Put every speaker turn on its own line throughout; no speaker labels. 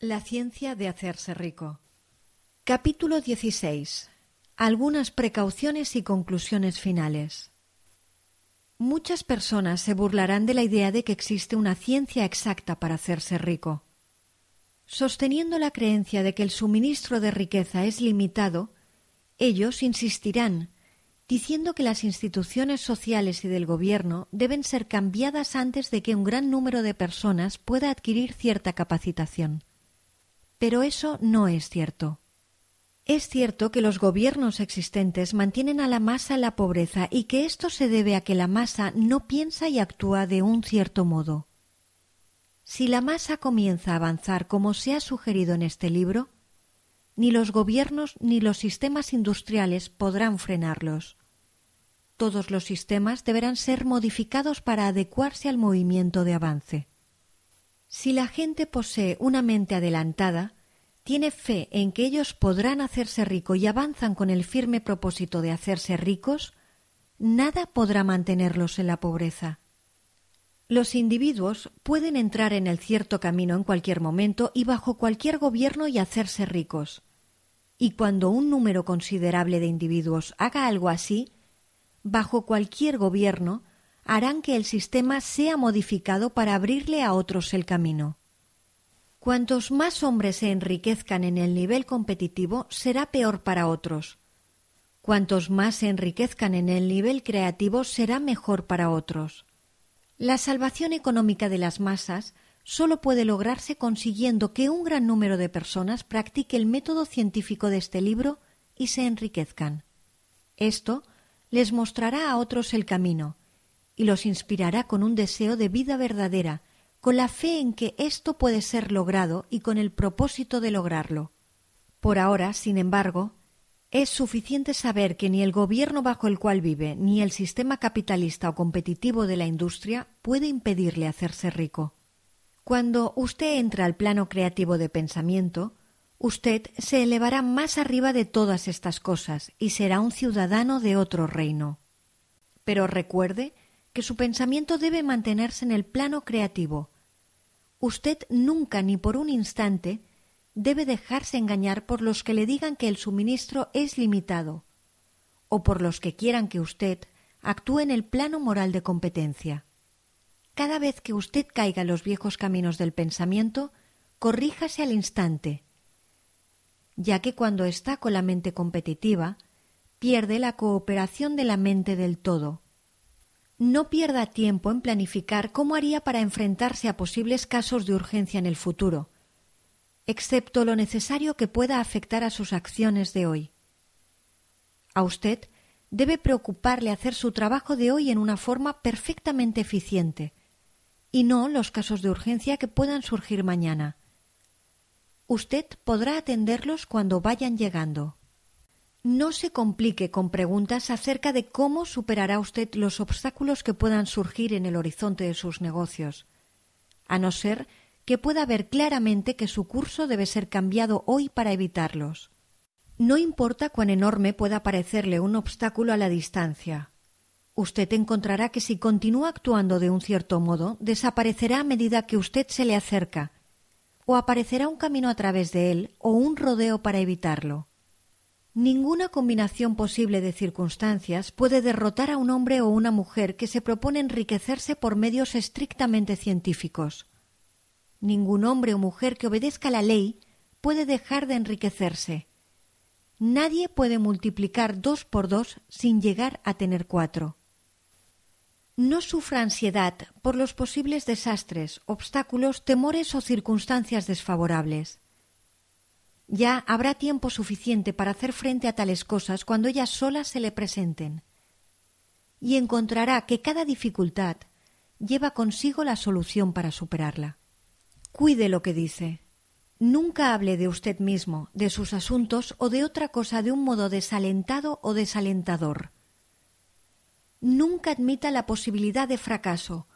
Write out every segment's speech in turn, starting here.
La ciencia de hacerse rico. Capítulo 16. Algunas precauciones y conclusiones finales. Muchas personas se burlarán de la idea de que existe una ciencia exacta para hacerse rico. Sosteniendo la creencia de que el suministro de riqueza es limitado, ellos insistirán, diciendo que las instituciones sociales y del gobierno deben ser cambiadas antes de que un gran número de personas pueda adquirir cierta capacitación. Pero eso no es cierto. Es cierto que los gobiernos existentes mantienen a la masa en la pobreza y que esto se debe a que la masa no piensa y actúa de un cierto modo. Si la masa comienza a avanzar como se ha sugerido en este libro, ni los gobiernos ni los sistemas industriales podrán frenarlos. Todos los sistemas deberán ser modificados para adecuarse al movimiento de avance. Si la gente posee una mente adelantada, tiene fe en que ellos podrán hacerse rico y avanzan con el firme propósito de hacerse ricos, nada podrá mantenerlos en la pobreza. Los individuos pueden entrar en el cierto camino en cualquier momento y bajo cualquier gobierno y hacerse ricos. Y cuando un número considerable de individuos haga algo así, bajo cualquier gobierno, harán que el sistema sea modificado para abrirle a otros el camino. Cuantos más hombres se enriquezcan en el nivel competitivo, será peor para otros. Cuantos más se enriquezcan en el nivel creativo, será mejor para otros. La salvación económica de las masas sólo puede lograrse consiguiendo que un gran número de personas practique el método científico de este libro y se enriquezcan. Esto les mostrará a otros el camino, y los inspirará con un deseo de vida verdadera, con la fe en que esto puede ser logrado y con el propósito de lograrlo. Por ahora, sin embargo, es suficiente saber que ni el gobierno bajo el cual vive, ni el sistema capitalista o competitivo de la industria puede impedirle hacerse rico. Cuando usted entra al plano creativo de pensamiento, usted se elevará más arriba de todas estas cosas y será un ciudadano de otro reino. Pero recuerde que su pensamiento debe mantenerse en el plano creativo. Usted nunca ni por un instante debe dejarse engañar por los que le digan que el suministro es limitado o por los que quieran que usted actúe en el plano moral de competencia. Cada vez que usted caiga en los viejos caminos del pensamiento, corríjase al instante, ya que cuando está con la mente competitiva, pierde la cooperación de la mente del todo, no pierda tiempo en planificar cómo haría para enfrentarse a posibles casos de urgencia en el futuro, excepto lo necesario que pueda afectar a sus acciones de hoy. A usted debe preocuparle hacer su trabajo de hoy en una forma perfectamente eficiente, y no los casos de urgencia que puedan surgir mañana. Usted podrá atenderlos cuando vayan llegando. No se complique con preguntas acerca de cómo superará usted los obstáculos que puedan surgir en el horizonte de sus negocios, a no ser que pueda ver claramente que su curso debe ser cambiado hoy para evitarlos. No importa cuán enorme pueda parecerle un obstáculo a la distancia. Usted encontrará que si continúa actuando de un cierto modo, desaparecerá a medida que usted se le acerca, o aparecerá un camino a través de él o un rodeo para evitarlo. Ninguna combinación posible de circunstancias puede derrotar a un hombre o una mujer que se propone enriquecerse por medios estrictamente científicos. Ningún hombre o mujer que obedezca la ley puede dejar de enriquecerse. Nadie puede multiplicar dos por dos sin llegar a tener cuatro. No sufra ansiedad por los posibles desastres, obstáculos, temores o circunstancias desfavorables. Ya habrá tiempo suficiente para hacer frente a tales cosas cuando ellas solas se le presenten. Y encontrará que cada dificultad lleva consigo la solución para superarla. Cuide lo que dice. Nunca hable de usted mismo, de sus asuntos o de otra cosa de un modo desalentado o desalentador. Nunca admita la posibilidad de fracaso,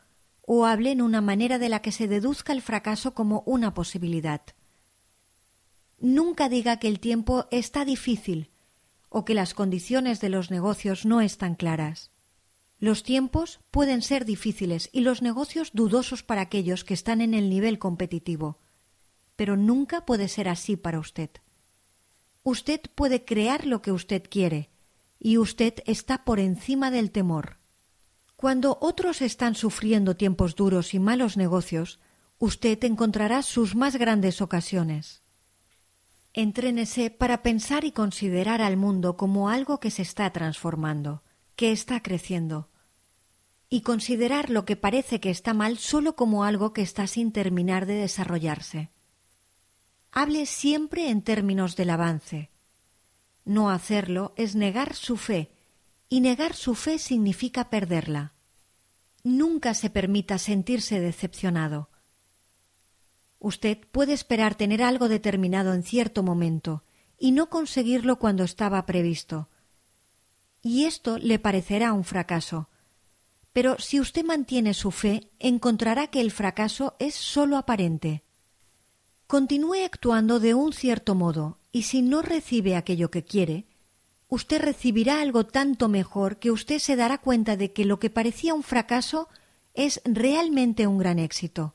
o hable en una manera de la que se deduzca el fracaso como una posibilidad. Nunca diga que el tiempo está difícil o que las condiciones de los negocios no están claras. Los tiempos pueden ser difíciles y los negocios dudosos para aquellos que están en el nivel competitivo, pero nunca puede ser así para usted. Usted puede crear lo que usted quiere, y usted está por encima del temor. Cuando otros están sufriendo tiempos duros y malos negocios, usted encontrará sus más grandes ocasiones. Entrénese para pensar y considerar al mundo como algo que se está transformando, que está creciendo, y considerar lo que parece que está mal solo como algo que está sin terminar de desarrollarse. Hable siempre en términos del avance. No hacerlo es negar su fe, y negar su fe significa perderla. Nunca se permita sentirse decepcionado. Usted puede esperar tener algo determinado en cierto momento y no conseguirlo cuando estaba previsto. Y esto le parecerá un fracaso. Pero si usted mantiene su fe, encontrará que el fracaso es sólo aparente. Continúe actuando de un cierto modo, y si no recibe aquello que quiere, usted recibirá algo tanto mejor que usted se dará cuenta de que lo que parecía un fracaso es realmente un gran éxito.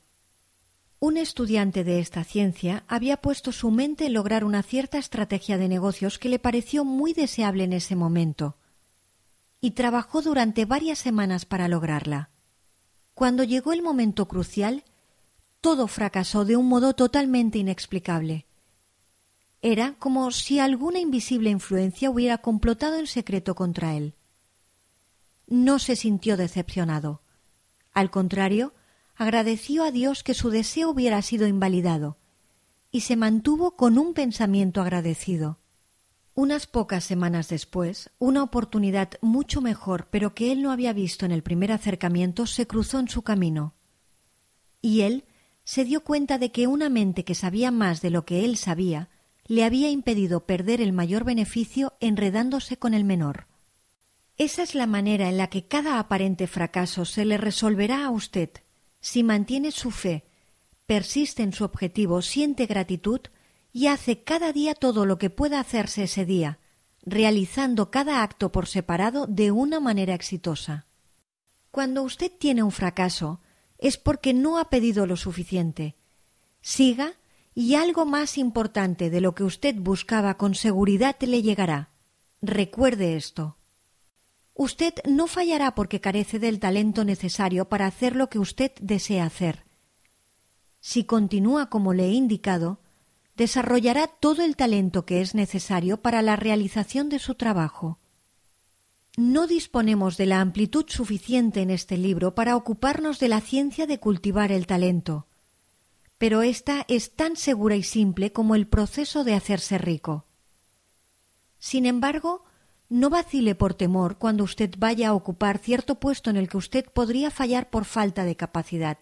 Un estudiante de esta ciencia había puesto su mente en lograr una cierta estrategia de negocios que le pareció muy deseable en ese momento, y trabajó durante varias semanas para lograrla. Cuando llegó el momento crucial, todo fracasó de un modo totalmente inexplicable. Era como si alguna invisible influencia hubiera complotado en secreto contra él. No se sintió decepcionado. Al contrario, agradeció a Dios que su deseo hubiera sido invalidado, y se mantuvo con un pensamiento agradecido. Unas pocas semanas después, una oportunidad mucho mejor, pero que él no había visto en el primer acercamiento, se cruzó en su camino. Y él se dio cuenta de que una mente que sabía más de lo que él sabía le había impedido perder el mayor beneficio enredándose con el menor. Esa es la manera en la que cada aparente fracaso se le resolverá a usted si mantiene su fe, persiste en su objetivo, siente gratitud y hace cada día todo lo que pueda hacerse ese día, realizando cada acto por separado de una manera exitosa. Cuando usted tiene un fracaso, es porque no ha pedido lo suficiente. Siga y algo más importante de lo que usted buscaba con seguridad le llegará. Recuerde esto. Usted no fallará porque carece del talento necesario para hacer lo que usted desea hacer. Si continúa como le he indicado, desarrollará todo el talento que es necesario para la realización de su trabajo. No disponemos de la amplitud suficiente en este libro para ocuparnos de la ciencia de cultivar el talento, pero ésta es tan segura y simple como el proceso de hacerse rico. Sin embargo, no vacile por temor cuando usted vaya a ocupar cierto puesto en el que usted podría fallar por falta de capacidad.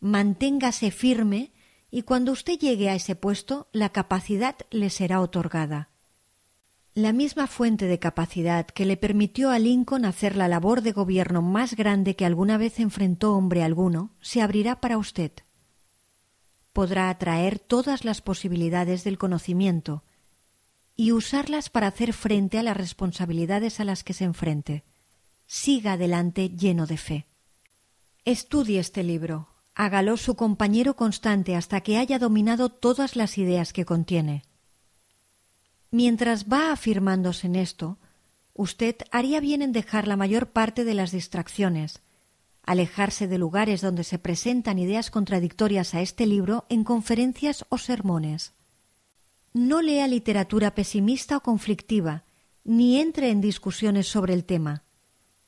Manténgase firme y cuando usted llegue a ese puesto la capacidad le será otorgada. La misma fuente de capacidad que le permitió a Lincoln hacer la labor de gobierno más grande que alguna vez enfrentó hombre alguno se abrirá para usted. Podrá atraer todas las posibilidades del conocimiento y usarlas para hacer frente a las responsabilidades a las que se enfrente. Siga adelante lleno de fe. Estudie este libro, hágalo su compañero constante hasta que haya dominado todas las ideas que contiene Mientras va afirmándose en esto, usted haría bien en dejar la mayor parte de las distracciones, alejarse de lugares donde se presentan ideas contradictorias a este libro en conferencias o sermones. No lea literatura pesimista o conflictiva, ni entre en discusiones sobre el tema.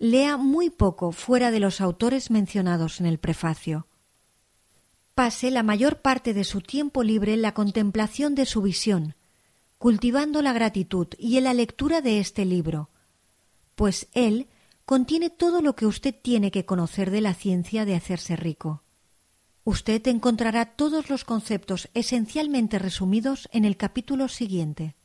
Lea muy poco fuera de los autores mencionados en el prefacio. Pase la mayor parte de su tiempo libre en la contemplación de su visión, cultivando la gratitud y en la lectura de este libro, pues él contiene todo lo que usted tiene que conocer de la ciencia de hacerse rico. Usted encontrará todos los conceptos esencialmente resumidos en el capítulo siguiente.